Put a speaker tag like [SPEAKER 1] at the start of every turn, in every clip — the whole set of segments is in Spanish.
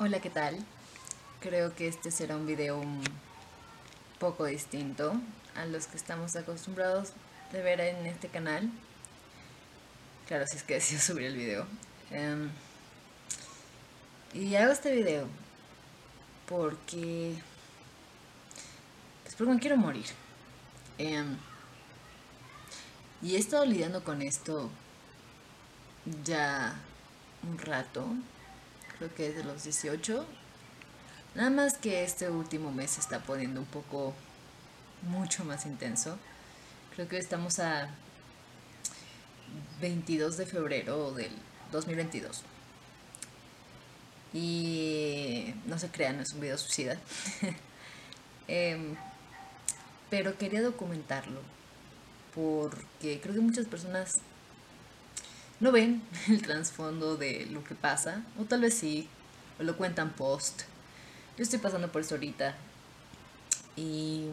[SPEAKER 1] Hola, ¿qué tal? Creo que este será un video un poco distinto a los que estamos acostumbrados de ver en este canal. Claro, si es que decido subir el video. Em, y hago este video porque... Pues porque me quiero morir. Em, y he estado lidiando con esto ya un rato creo que es de los 18. Nada más que este último mes se está poniendo un poco mucho más intenso. Creo que estamos a 22 de febrero del 2022. Y no se crean, no es un video suicida. Em, pero quería documentarlo porque creo que muchas personas no ven el trasfondo de lo que pasa, o tal vez sí, o lo cuentan post. Yo estoy pasando por eso ahorita y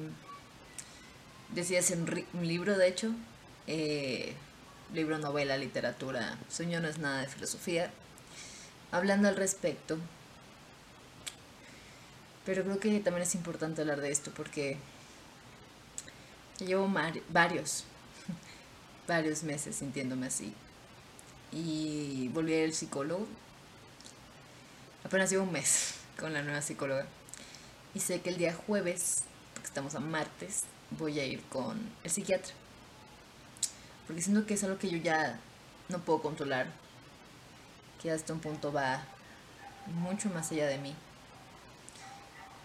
[SPEAKER 1] decidí hacer un, libro, de hecho, eh, libro, novela, literatura, sueño no es nada de filosofía, hablando al respecto. Pero creo que también es importante hablar de esto porque llevo varios, varios meses sintiéndome así y volví a ir al psicólogo. Apenas llevo un mes con la nueva psicóloga. Y sé que el día jueves, porque estamos a martes, voy a ir con el psiquiatra. Porque siento que es algo que yo ya no puedo controlar. Que hasta un punto va mucho más allá de mí.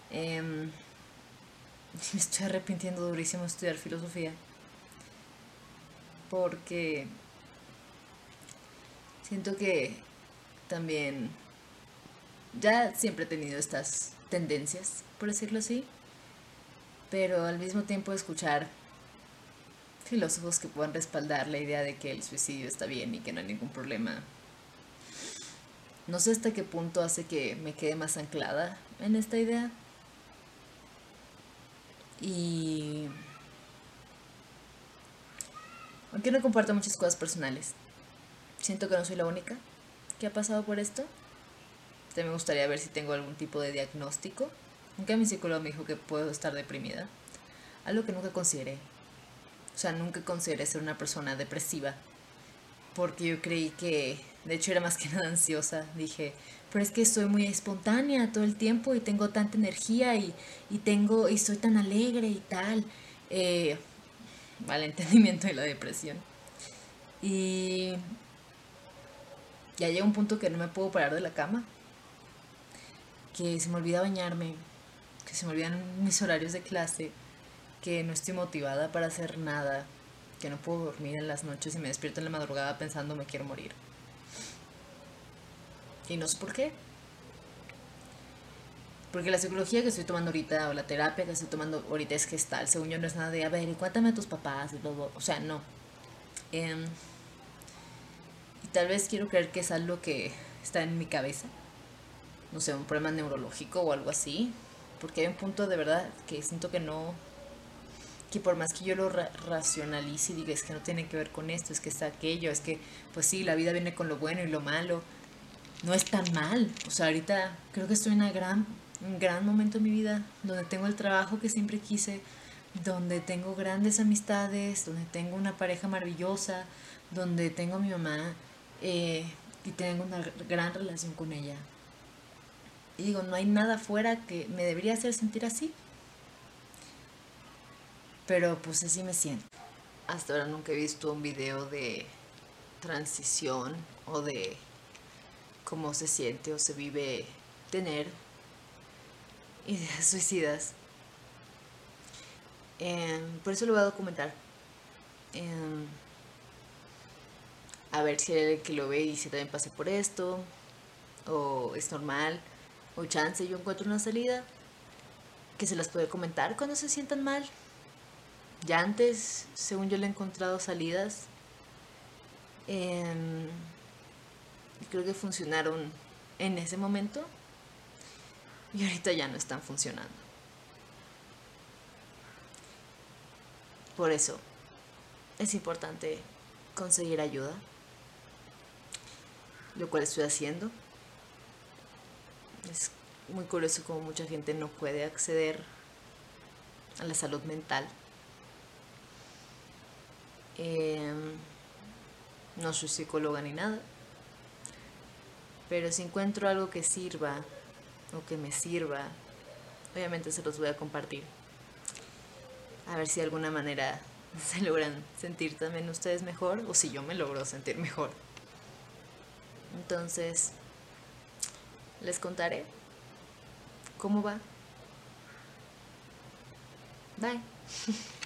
[SPEAKER 1] Em, me estoy arrepintiendo durísimo de estudiar filosofía. Porque Siento que también ya siempre he tenido estas tendencias, por decirlo así, pero al mismo tiempo escuchar filósofos que puedan respaldar la idea de que el suicidio está bien y que no hay ningún problema. No sé hasta qué punto hace que me quede más anclada en esta idea. Y... Aunque no comparto muchas cosas personales, siento que no soy la única que ha pasado por esto. También me gustaría ver si tengo algún tipo de diagnóstico. Aunque mi psicólogo me dijo que puedo estar deprimida. Algo que nunca consideré. O sea, nunca consideré ser una persona depresiva. Porque yo creí que, de hecho era más que nada ansiosa. Dije, pero es que soy muy espontánea todo el tiempo y tengo tanta energía y, y tengo, y soy tan alegre y tal. Eh, vale, entendimiento de la depresión. Y ya llega un punto que no me puedo parar de la cama, que se me olvida bañarme, que se me olvidan mis horarios de clase, que no estoy motivada para hacer nada, que no puedo dormir en las noches y me despierto en la madrugada pensando me quiero morir. Y no sé por qué. Porque la psicología que estoy tomando ahorita o la terapia que estoy tomando ahorita es gestal. Según yo no es nada de, a ver, y cuéntame a tus papás. O sea, no. Eh, tal vez quiero creer que es algo que está en mi cabeza. No sé, un problema neurológico o algo así. Porque hay un punto de verdad que siento que no. Que por más que yo lo racionalice y diga es que no tiene que ver con esto, es que está aquello, es que, pues sí, la vida viene con lo bueno y lo malo. No es tan mal. O sea, ahorita creo que estoy en una gran, un gran momento en mi vida donde tengo el trabajo que siempre quise, donde tengo grandes amistades, donde tengo una pareja maravillosa, donde tengo a mi mamá eh, y tengo una gran relación con ella. Y digo, no hay nada fuera que me debería hacer sentir así. Pero pues así me siento. Hasta ahora nunca he visto un video de transición o de cómo se siente o se vive tener ideas suicidas. Em, por eso lo voy a documentar. Em, a ver si el que lo ve y si también pasé por esto, o es normal, o chance yo encuentro una salida que se las puede comentar cuando se sientan mal. Ya antes, según yo le he encontrado salidas, em, creo que funcionaron en ese momento y ahorita ya no están funcionando. Por eso es importante conseguir ayuda lo cual estoy haciendo. Es muy curioso como mucha gente no puede acceder a la salud mental. Em, no soy psicóloga ni nada, pero si encuentro algo que sirva o que me sirva, obviamente se los voy a compartir. A ver si de alguna manera se logran sentir también ustedes mejor o si yo me logro sentir mejor. Entonces, les contaré cómo va. Bye.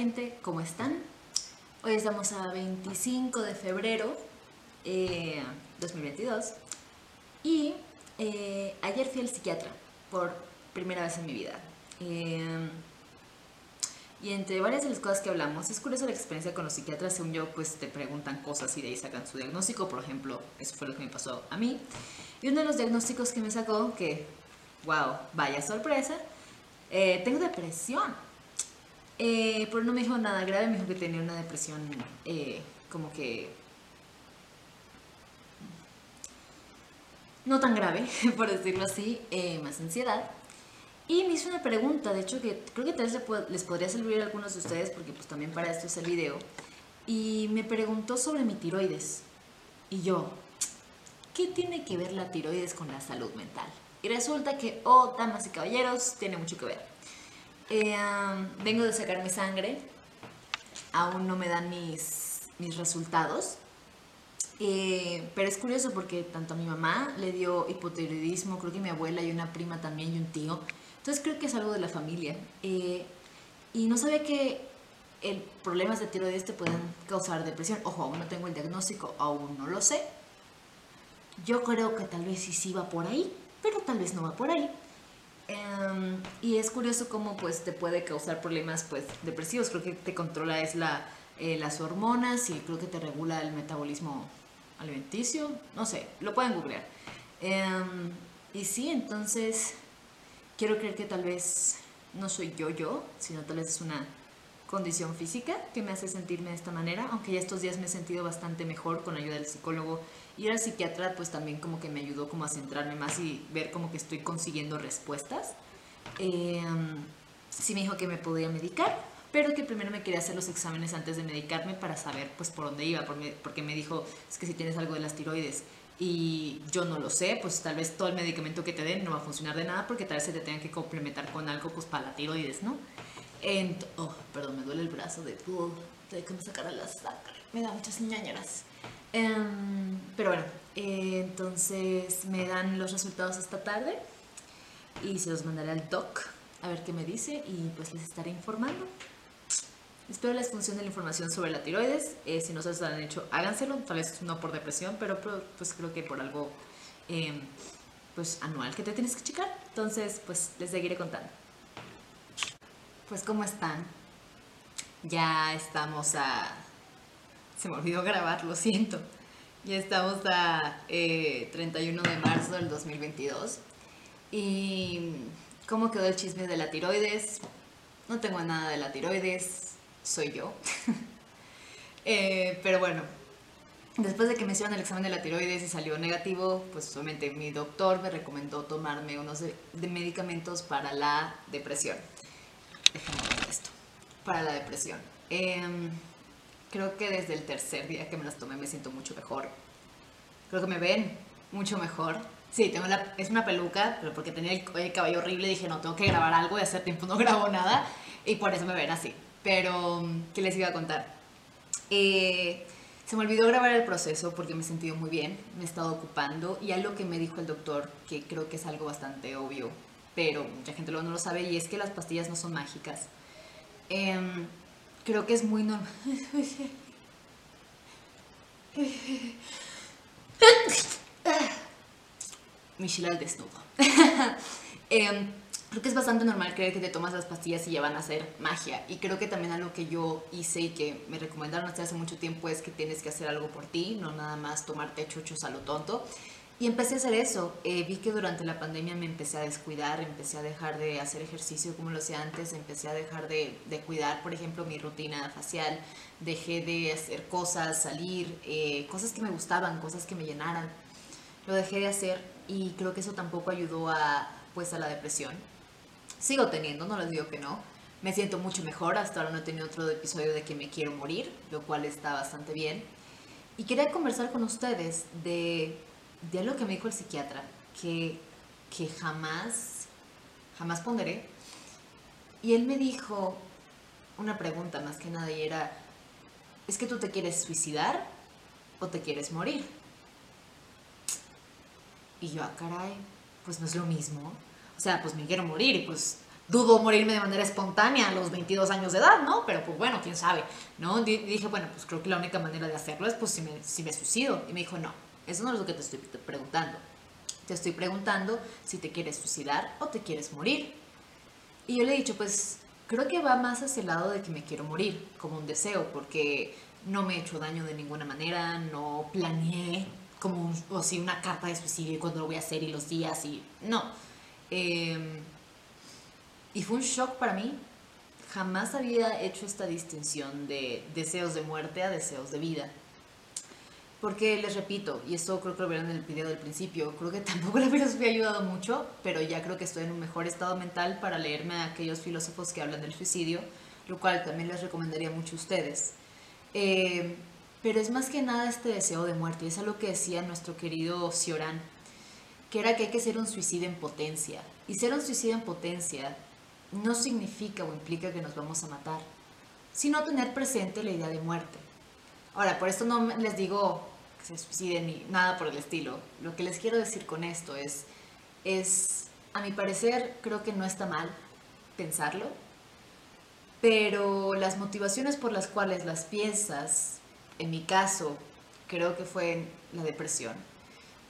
[SPEAKER 1] gente? ¿Cómo están? Hoy estamos a 25 de febrero eh, 2022 y eh, ayer fui al psiquiatra por primera vez en mi vida. Eh, y entre varias de las cosas que hablamos, es curiosa la experiencia con los psiquiatras, según yo, pues te preguntan cosas y de ahí sacan su diagnóstico, por ejemplo, eso fue lo que me pasó a mí. Y uno de los diagnósticos que me sacó, que, wow, vaya sorpresa, eh, tengo depresión. Eh, pero no me dijo nada grave, me dijo que tenía una depresión eh, como que... No tan grave, por decirlo así, eh, más ansiedad. Y me hizo una pregunta, de hecho, que creo que tal vez les podría servir a algunos de ustedes, porque pues también para esto es el video. Y me preguntó sobre mi tiroides. Y yo, ¿qué tiene que ver la tiroides con la salud mental? Y resulta que, oh, damas y caballeros, tiene mucho que ver. Eh, vengo de sacar mi sangre. Aún no me dan mis, mis resultados. Eh, pero es curioso porque tanto a mi mamá le dio hipotiroidismo, creo que mi abuela y una prima también y un tío. Entonces creo que es algo de la familia. Eh, y no sabía que el problemas de tiroides te pueden causar depresión. Ojo, aún no tengo el diagnóstico, aún no lo sé. Yo creo que tal vez sí, sí va por ahí, pero tal vez no va por ahí. Em, y es curioso cómo pues te puede causar problemas pues depresivos. Creo que te controla es la, eh, las hormonas y creo que te regula el metabolismo alimenticio. No sé, lo pueden googlear. Em, y sí, entonces quiero creer que tal vez no soy yo yo, sino tal vez es una condición física que me hace sentirme de esta manera, aunque ya estos días me he sentido bastante mejor con ayuda del psicólogo y al psiquiatra pues también como que me ayudó como a centrarme más y ver como que estoy consiguiendo respuestas. Eh, sí me dijo que me podía medicar, pero que primero me quería hacer los exámenes antes de medicarme para saber pues por dónde iba, porque me dijo es que si tienes algo de las tiroides y yo no lo sé, pues tal vez todo el medicamento que te den no va a funcionar de nada porque tal vez se te tengan que complementar con algo pues para la tiroides, ¿no? Oh, perdón, me duele el brazo de, uh, de que me sacara la sangre. Me da muchas ñañeras. Em, pero bueno, eh, entonces me dan los resultados esta tarde y se los mandaré al doc a ver qué me dice y pues les estaré informando. Espero les funcione la información sobre la tiroides. Eh, si no se los han hecho, háganselo. Tal vez no por depresión, pero, pero, pues creo que por algo em, pues anual que te tienes que checar. Entonces, pues les seguiré contando. Pues, ¿cómo están? Ya estamos a... Se me olvidó grabar, lo siento. Ya estamos a eh, 31 de marzo del 2022. ¿Y cómo quedó el chisme de la tiroides? No tengo nada de la tiroides, soy yo. Eh, pero bueno, después de que me hicieron el examen de la tiroides y salió negativo, pues obviamente mi doctor me recomendó tomarme unos de, medicamentos para la depresión. Déjame ver esto. Para la depresión. Em, creo que desde el tercer día que me las tomé me siento mucho mejor. Creo que me ven mucho mejor. Sí, tengo la, es una peluca, pero porque tenía el, el cabello horrible dije, no, tengo que grabar algo y hace tiempo no grabo nada. Y por eso me ven así. Pero, ¿qué les iba a contar? Eh, se me olvidó grabar el proceso porque me he sentido muy bien, me he estado ocupando y algo que me dijo el doctor, que creo que es algo bastante obvio, pero mucha gente luego no lo sabe, y es que las pastillas no son mágicas. Em, creo que es muy normal.
[SPEAKER 2] Michelle desnudo. Em, creo que es bastante normal creer que te tomas las pastillas y ya van a hacer magia. Y creo que también algo que yo hice y que me recomendaron hasta hace mucho tiempo es que tienes que hacer algo por ti, no nada más tomarte chuchos a lo tonto. Y empecé a hacer eso. Eh, vi que durante la pandemia me empecé a descuidar, empecé a dejar de hacer ejercicio como lo hacía antes, empecé a dejar de, de cuidar, por ejemplo, mi rutina facial, dejé de hacer cosas, salir, eh, cosas que me gustaban, cosas que me llenaran. Lo dejé de hacer y creo que eso tampoco ayudó a, pues, a la depresión sigo teniendo, no les digo que no. Me siento mucho mejor, hasta ahora no he tenido otro episodio de que me quiero morir, lo cual está bastante bien. Y quería conversar con ustedes de, de algo que me dijo el psiquiatra, que, que jamás, jamás ponderé. Y él me dijo una pregunta más que nada y era, ¿es que tú te quieres suicidar o te quieres morir? Y yo, ah, caray, pues no es lo mismo. O sea, pues me quiero morir y pues dudo morirme de manera espontánea a los 22 años de edad, ¿no? Pero pues bueno, quién sabe, ¿no? dije, bueno, pues creo que la única manera de hacerlo es pues si me suicido. Y me dijo, no, eso no es lo que te estoy preguntando. Te estoy preguntando si te quieres suicidar o te quieres morir. Y yo le he dicho, pues creo que va más hacia el lado de que me quiero morir, como un deseo, porque no me he hecho daño de ninguna manera, no planeé como o si una carta de suicidio y cuando lo voy a hacer y los días y no Em, y fue un shock para mí. Jamás había hecho esta distinción de deseos de muerte a deseos de vida. Porque les repito, y esto creo que lo vieron en el video del principio, creo que tampoco la filosofía ha ayudado mucho, pero ya creo que estoy en un mejor estado mental para leerme a aquellos filósofos que hablan del suicidio, lo cual también les recomendaría mucho a ustedes. Em, pero es más que nada este deseo de muerte, y es algo que decía nuestro querido Cioran que era que hay que ser un suicidio en potencia. Y ser un suicidio en potencia no significa o implica que nos vamos a matar, sino tener presente la idea de muerte. Ahora, por esto no les digo se suiciden ni nada por el estilo. Lo que les quiero decir con esto es, es, a mi parecer, creo que no está mal pensarlo, pero las motivaciones por las cuales las piensas, en mi caso, creo que fue la depresión,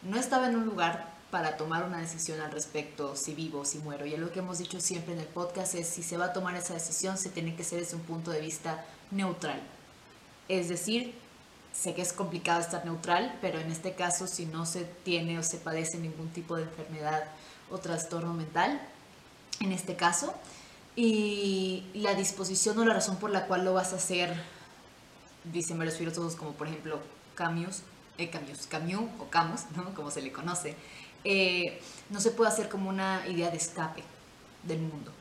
[SPEAKER 2] no estaba en un lugar para tomar una decisión al respecto, si vivo o si muero. Y lo que hemos dicho siempre en el podcast es, si se va a tomar esa decisión, se tiene que ser desde un punto de vista neutral. Es decir, sé que es complicado estar neutral, pero en este caso, si no se tiene o se padece ningún tipo de enfermedad o trastorno mental, en este caso, y la disposición o la razón por la cual lo vas a hacer, dicen varios filósofos como por ejemplo Camus, eh, Camus, Camus o Camus, ¿no? como se le conoce, eh, no se puede hacer como una idea de escape del mundo.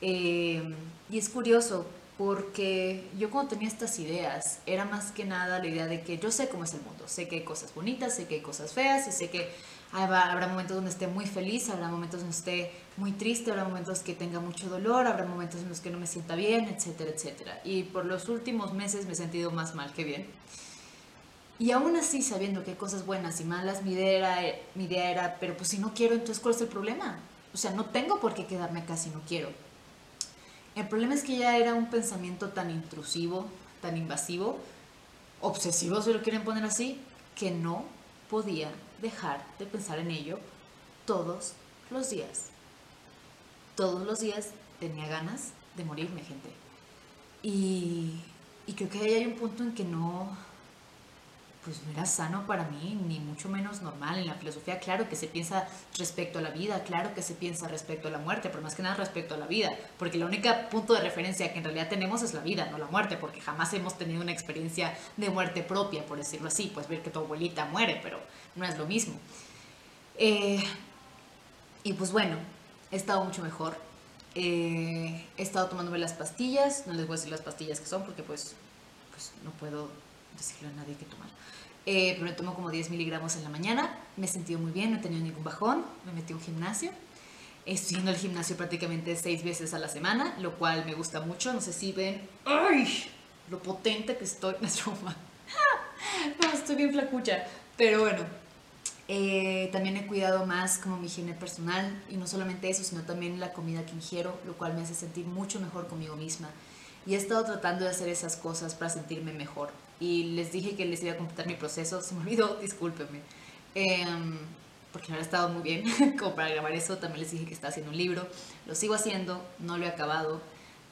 [SPEAKER 2] Eh, y es curioso porque yo cuando tenía estas ideas era más que nada la idea de que yo sé cómo es el mundo, sé que hay cosas bonitas, sé que hay cosas feas y sé que habrá momentos donde esté muy feliz, habrá momentos donde esté muy triste, habrá momentos que tenga mucho dolor, habrá momentos en los que no me sienta bien, etcétera, etcétera. Y por los últimos meses me he sentido más mal que bien. Y aún así, sabiendo que hay cosas buenas y malas, mi idea, era, mi idea era, pero pues si no quiero, entonces ¿cuál es el problema? O sea, no tengo por qué quedarme acá si no quiero. El problema es que ya era un pensamiento tan intrusivo, tan invasivo, obsesivo, si lo quieren poner así, que no podía dejar de pensar en ello todos los días. Todos los días tenía ganas de morirme, gente. Y, y creo que ahí hay un punto en que no, pues no era sano para mí, ni mucho menos normal. En la filosofía, claro que se piensa respecto a la vida, claro que se piensa respecto a la muerte, pero más que nada respecto a la vida, porque el único punto de referencia que en realidad tenemos es la vida, no la muerte, porque jamás hemos tenido una experiencia de muerte propia, por decirlo así, pues ver que tu abuelita muere, pero no es lo mismo. Eh, y pues bueno, he estado mucho mejor. Eh, he estado tomándome las pastillas, no les voy a decir las pastillas que son, porque pues, pues no puedo decirle a nadie que tomar. Eh, pero me tomo como 10 miligramos en la mañana. Me he sentido muy bien, no he tenido ningún bajón. Me metí a un gimnasio. Estoy yendo al gimnasio prácticamente seis veces a la semana, lo cual me gusta mucho. No sé si ven ¡ay! lo potente que estoy. No, estoy bien flacucha. Pero bueno, eh, también he cuidado más como mi higiene personal y no solamente eso, sino también la comida que ingiero, lo cual me hace sentir mucho mejor conmigo misma. Y he estado tratando de hacer esas cosas para sentirme mejor y les dije que les iba a completar mi proceso, se me olvidó, discúlpenme. Em, porque me ha estado muy bien como para grabar eso. También les dije que estaba haciendo un libro. Lo sigo haciendo, no lo he acabado.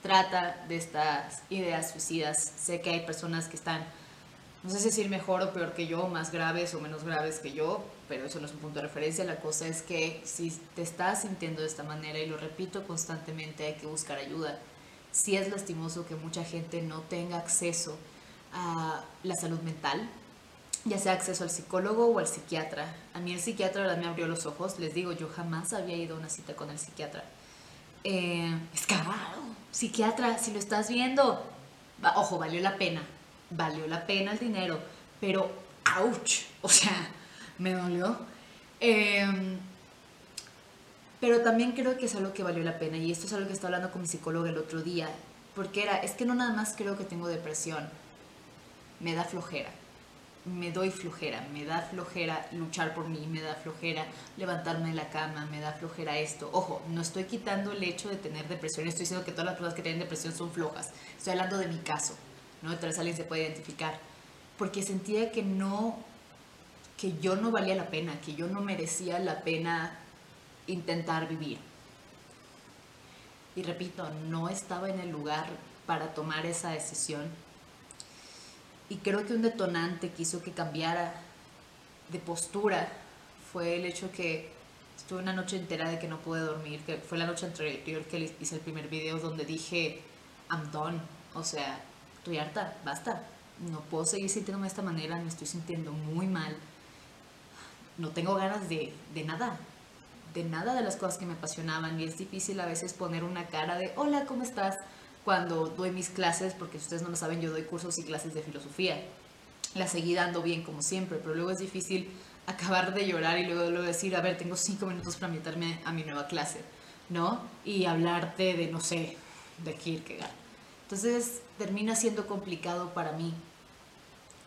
[SPEAKER 2] Trata de estas ideas suicidas. Sé que hay personas que están, no sé si decir mejor o peor que yo, más graves o menos graves que yo, pero eso no es un punto de referencia. La cosa es que si te estás sintiendo de esta manera, y lo repito constantemente, hay que buscar ayuda. Si es lastimoso que mucha gente no tenga acceso a la salud mental, ya sea acceso al psicólogo o al psiquiatra. A mí el psiquiatra me abrió los ojos, les digo, yo jamás había ido a una cita con el psiquiatra. Eh, es caro, psiquiatra, si lo estás viendo, ojo, valió la pena, valió la pena el dinero, pero, ouch, o sea, me dolió. Em, pero también creo que es algo que valió la pena y esto es algo que estaba hablando con mi psicóloga el otro día, porque era, es que no nada más creo que tengo depresión, me da flojera me doy flojera, me da flojera luchar por mí, me da flojera levantarme de la cama, me da flojera esto. Ojo, no estoy quitando el hecho de tener depresión, estoy diciendo que todas las personas que tienen depresión son flojas. Estoy hablando de mi caso, ¿no? Tal vez alguien se puede identificar. Porque sentía que no, que yo no valía la pena, que yo no merecía la pena intentar vivir. Y repito, no estaba en el lugar para tomar esa decisión. Y creo que un detonante que hizo que cambiara de postura fue el hecho que estuve una noche entera de que no pude dormir, que fue la noche anterior que hice el primer video donde dije, I'm done, o sea, estoy harta, basta, no puedo seguir sintiéndome de esta manera, me estoy sintiendo muy mal, no tengo ganas de, de nada, de nada de las cosas que me apasionaban y es difícil a veces poner una cara de, hola, ¿cómo estás? cuando doy mis clases, porque ustedes no lo saben, yo doy cursos y clases de filosofía. La seguí dando bien como siempre, pero luego es difícil acabar de llorar y luego, luego decir, a ver, tengo cinco minutos para meterme a mi nueva clase, ¿no? Y hablarte de, no sé, de Kierkegaard. Entonces termina siendo complicado para mí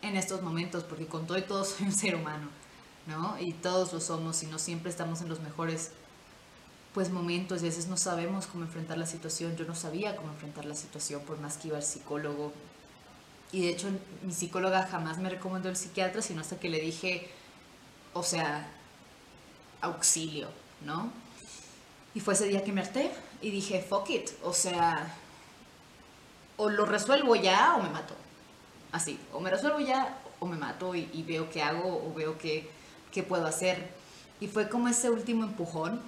[SPEAKER 2] en estos momentos, porque con todo y todo soy un ser humano, ¿no? Y todos lo somos y no siempre estamos en los mejores pues momentos, y a veces no sabemos cómo enfrentar la situación. Yo no sabía cómo enfrentar la situación por más que iba al psicólogo. Y de hecho mi psicóloga jamás me recomendó el psiquiatra, sino hasta que le dije, o sea, auxilio, ¿no? Y fue ese día que me harté y dije, fuck it, o sea, o lo resuelvo ya o me mato. Así, o me resuelvo ya o me mato y, veo qué hago o veo qué, qué puedo hacer. Y fue como ese último empujón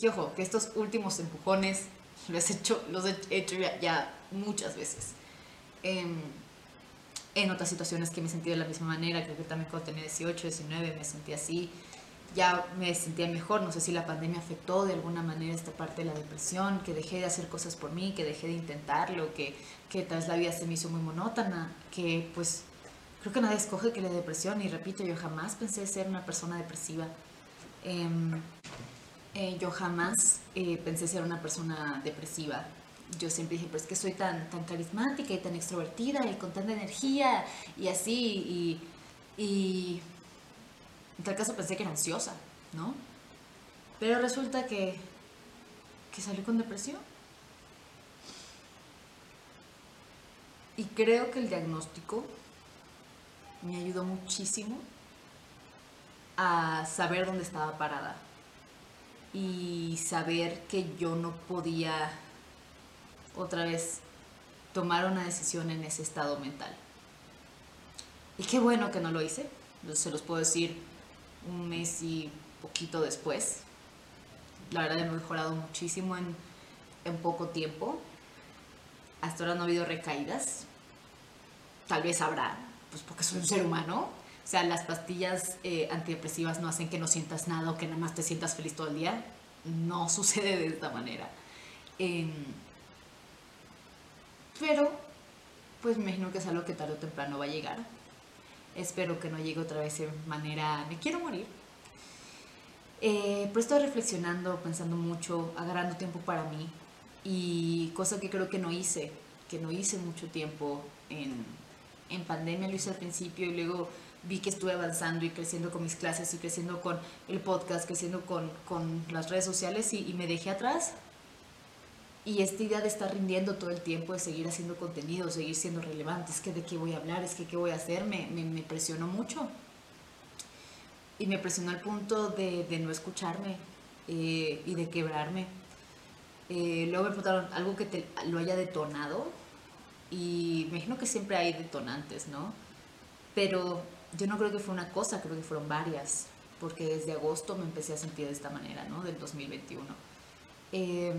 [SPEAKER 2] y ojo, que estos últimos empujones los he hecho, los he hecho ya, muchas veces. En, en, otras situaciones que me sentido de la misma manera, creo que también cuando tenía 18, 19 me sentí así, ya me sentía mejor, no sé si la pandemia afectó de alguna manera esta parte de la depresión, que dejé de hacer cosas por mí, que dejé de intentarlo, que, que tal vez la vida se me hizo muy monótona, que pues creo que nadie escoge que la depresión, y repito, yo jamás pensé ser una persona depresiva. Eh, eh, yo jamás eh, pensé ser una persona depresiva. Yo siempre dije, pues que soy tan, tan carismática y tan extrovertida y con tanta energía y así. Y, y en tal caso pensé que era ansiosa, ¿no? Pero resulta que, que salió con depresión. Y creo que el diagnóstico me ayudó muchísimo a saber dónde estaba parada y saber que yo no podía otra vez tomar una decisión en ese estado mental. Y qué bueno que no lo hice, se los puedo decir un mes y poquito después. La verdad he mejorado muchísimo en, en poco tiempo. Hasta ahora no ha habido recaídas. Tal vez habrá, pues porque soy un ser humano, o sea, las pastillas eh, antidepresivas no hacen que no sientas nada o que nada más te sientas feliz todo el día. No sucede de esta manera. Em, pero, pues me imagino que es algo que tarde o temprano va a llegar. Espero que no llegue otra vez de manera, me quiero morir. Eh, pero estoy reflexionando, pensando mucho, agarrando tiempo para mí. Y cosa que creo que no hice, que no hice mucho tiempo en, en pandemia, lo hice al principio y luego vi que estuve avanzando y creciendo con mis clases y creciendo con el podcast, creciendo con, con las redes sociales y, me dejé atrás. Y esta idea de estar rindiendo todo el tiempo, de seguir haciendo contenido, seguir siendo relevante, es que de qué voy a hablar, es que qué voy a hacer, me, me, presionó mucho. y me presionó al punto de, de no escucharme eh, y de quebrarme. Eh, luego me preguntaron algo que te, lo haya detonado y me imagino que siempre hay detonantes, ¿no? Pero yo no creo que fue una cosa, creo que fueron varias, porque desde agosto me empecé a sentir de esta manera, ¿no? Del 2021. Eh,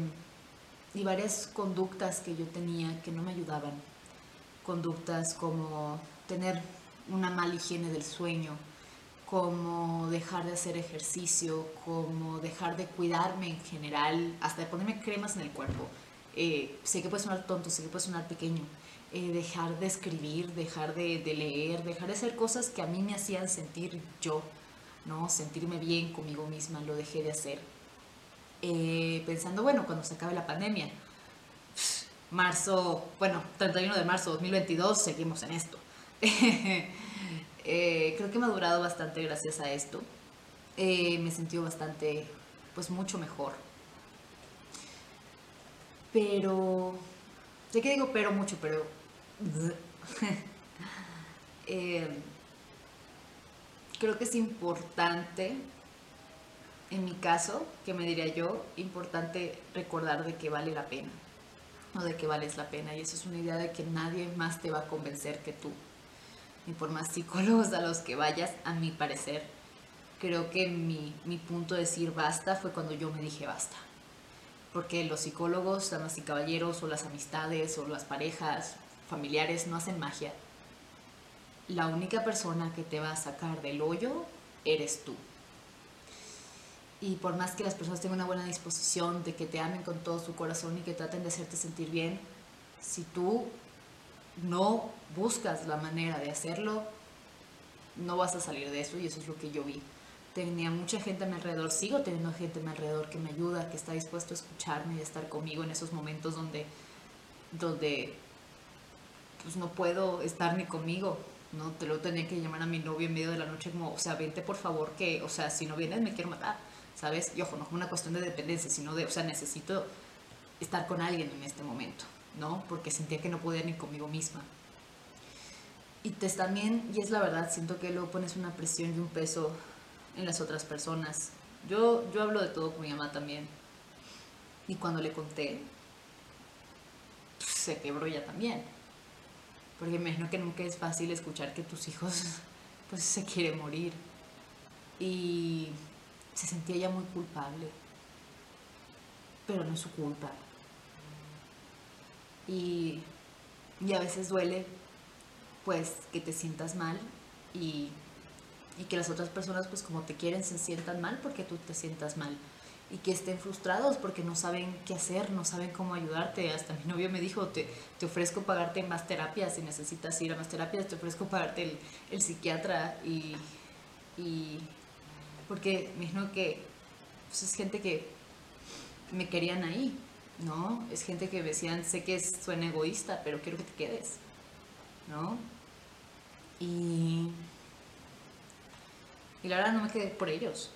[SPEAKER 2] y varias conductas que yo tenía que no me ayudaban. Conductas como tener una mala higiene del sueño, como dejar de hacer ejercicio, como dejar de cuidarme en general, hasta de ponerme cremas en el cuerpo. Eh, sé que puede sonar tonto, sé que puede sonar pequeño. Eh, dejar de escribir, dejar de, leer, dejar de hacer cosas que a mí me hacían sentir yo, ¿no? Sentirme bien conmigo misma, lo dejé de hacer. Eh, pensando, bueno, cuando se acabe la pandemia, marzo, bueno, 31 de marzo de 2022, seguimos en esto. eh, creo que me ha durado bastante gracias a esto. Me he sentido bastante, pues mucho mejor. Pero, sé que digo pero mucho, pero... eh, creo que es importante, en mi caso, que me diría yo, importante recordar de que vale la pena, o de que vales la pena. Y eso es una idea de que nadie más te va a convencer que tú ni por más psicólogos a los que vayas, a mi parecer, creo que mi, mi punto de decir basta fue cuando yo me dije basta. Porque los psicólogos, damas y caballeros, o las amistades, o las parejas, familiares, no hacen magia. La única persona que te va a sacar del hoyo eres tú. Y por más que las personas tengan una buena disposición, de que te amen con todo su corazón y que traten de hacerte sentir bien, si tú no buscas la manera de hacerlo, no vas a salir de eso y eso es lo que yo vi. Tenía mucha gente a mi alrededor, sigo teniendo gente a mi alrededor que me ayuda, que está dispuesto a escucharme y a estar conmigo en esos momentos donde, donde pues no puedo estar ni conmigo, ¿no? Te lo tenía que llamar a mi novio en medio de la noche como, o sea, vente por favor que, o sea, si no vienes me quiero matar, ¿sabes? Y ojo, no es una cuestión de dependencia, sino de, o sea, necesito estar con alguien en este momento, ¿no? Porque sentía que no podía ni conmigo misma. Y te también, y es la verdad, siento que luego pones una presión y un peso en las otras personas. Yo, yo hablo de todo con mi mamá también. Y cuando le conté, pues, se quebró ella también. Porque me imagino que nunca es fácil escuchar que tus hijos pues se quieren morir. Y se sentía ella muy culpable. Pero no es su culpa. Y, y a veces duele pues que te sientas mal y, y, que las otras personas pues como te quieren se sientan mal porque tú te sientas mal y que estén frustrados porque no saben qué hacer, no saben cómo ayudarte. Hasta mi novio me dijo, te, te ofrezco pagarte más terapias si necesitas ir a más terapias, te ofrezco pagarte el, el psiquiatra y, y, porque me imagino que pues, es gente que me querían ahí, ¿no? Es gente que decían, sé que suena egoísta, pero quiero que te quedes. ¿no? Y, y la verdad no me quedé por ellos,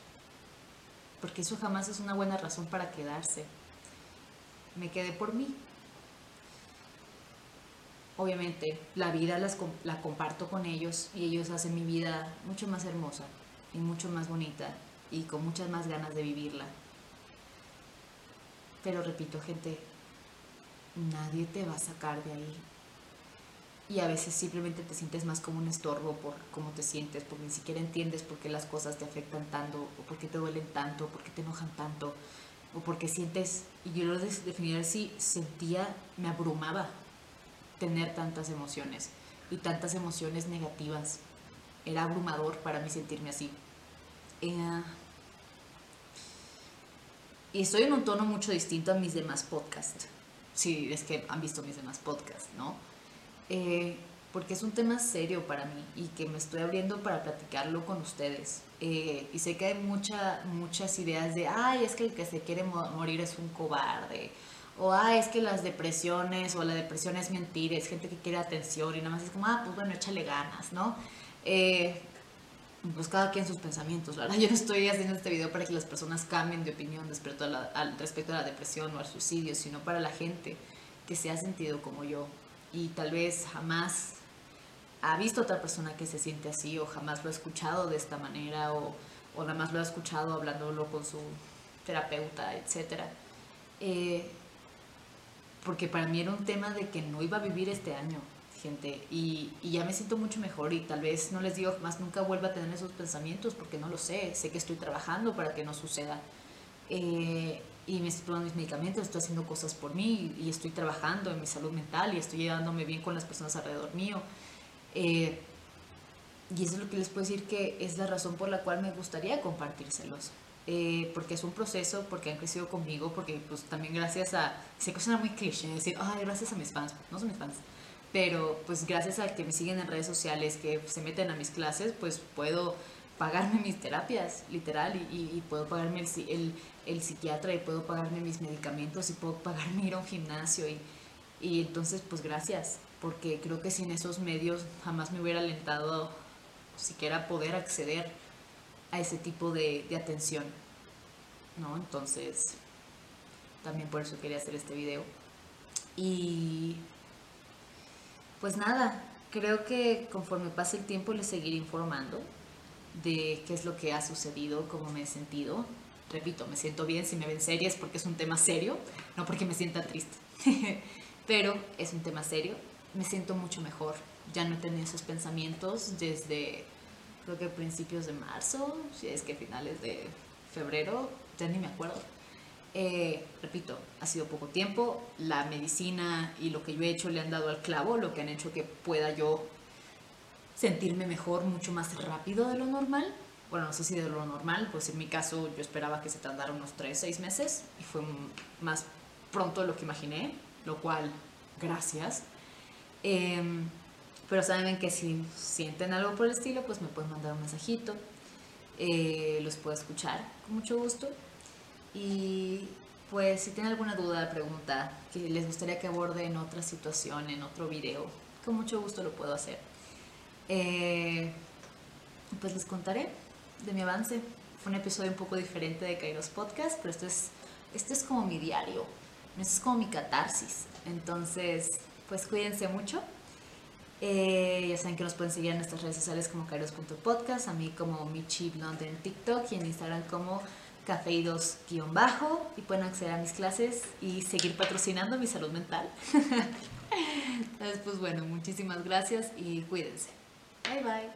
[SPEAKER 2] porque eso jamás es una buena razón para quedarse. Me quedé por mí. Obviamente, la vida la comparto con ellos y ellos hacen mi vida mucho más hermosa y mucho más bonita y con muchas más ganas de vivirla. Pero repito, gente, nadie te va a sacar de ahí y a veces simplemente te sientes más como un estorbo por cómo te sientes, porque ni siquiera entiendes por qué las cosas te afectan tanto, o por qué te duelen tanto, o por qué te enojan tanto, o porque sientes, y yo lo definir así, sentía, me abrumaba tener tantas emociones y tantas emociones negativas. Era abrumador para mí sentirme así. Eh, y estoy en un tono mucho distinto a mis demás podcasts. Si es que han visto mis demás podcasts, ¿no? Eh, porque es un tema serio para mí y que me estoy abriendo para platicarlo con ustedes. Eh, y sé que hay mucha, muchas ideas de, ay, es que el que se quiere morir es un cobarde. O, ay, es que las depresiones o la depresión es mentira, es gente que quiere atención y nada más es como, ah, pues bueno, échale ganas, ¿no? Eh, pues cada quien sus pensamientos, ¿verdad? Yo no estoy haciendo este video para que las personas cambien de opinión respecto a la, al, respecto a la depresión o al suicidio, sino para la gente que se ha sentido como yo, y tal vez jamás ha visto otra persona que se siente así o jamás lo ha escuchado de esta manera o o nada más lo ha escuchado hablándolo con su terapeuta, etc. Eh, porque para mí era un tema de que no iba a vivir este año, gente, y, ya me siento mucho mejor y tal vez no les digo más nunca vuelva a tener esos pensamientos porque no lo sé, sé que estoy trabajando para que no suceda. Eh, y me estoy tomando mis medicamentos, estoy haciendo cosas por mí y estoy trabajando en mi salud mental y estoy llevándome bien con las personas alrededor mío. Eh, y eso es lo que les puedo decir que es la razón por la cual me gustaría compartírselos. Eh, porque es un proceso, porque han crecido conmigo, porque pues también gracias a, sé que suena muy cliché decir, ay, gracias a mis fans, no son mis fans, pero pues gracias a que me siguen en redes sociales, que se meten a mis clases, pues puedo pagarme mis terapias, literal, y, puedo pagarme el, el, psiquiatra, y puedo pagarme mis medicamentos, y puedo pagarme ir a un gimnasio, y, y entonces pues gracias, porque creo que sin esos medios jamás me hubiera alentado siquiera poder acceder a ese tipo de, atención, ¿no? Entonces, también por eso quería hacer este video. Y pues nada, creo que conforme pase el tiempo les seguiré informando de qué es lo que ha sucedido, cómo me he sentido. Repito, me siento bien si me ven series porque es un tema serio, no porque me sienta triste. Pero es un tema serio. Me siento mucho mejor. Ya no he tenido esos pensamientos desde creo que principios de marzo, si es que finales de febrero, ya ni me acuerdo. Eh, repito, ha sido poco tiempo, la medicina y lo que yo he hecho le han dado al clavo, lo que han hecho que pueda yo sentirme mejor mucho más rápido de lo normal. Bueno, no sé si de lo normal, pues en mi caso yo esperaba que se tardara unos 3, 6 meses y fue más pronto de lo que imaginé, lo cual, gracias. Eh, pero saben que si sienten algo por el estilo, pues me pueden mandar un mensajito. Eh, los puedo escuchar con mucho gusto. Y pues si tienen alguna duda, pregunta que les gustaría que aborde en otra situación, en otro video, con mucho gusto lo puedo hacer. Eh, pues les contaré de mi avance. Fue un episodio un poco diferente de Kairos Podcast, pero esto es, esto es como mi diario, esto es como mi catarsis. Entonces, pues cuídense mucho eh, ya saben que nos pueden seguir en nuestras redes sociales como kairos.podcast, a mí como Michi Blonde en TikTok y en Instagram como cafeidos-bajo y pueden acceder a mis clases y seguir patrocinando mi salud mental. Entonces, pues bueno, muchísimas gracias y cuídense. Bye bye.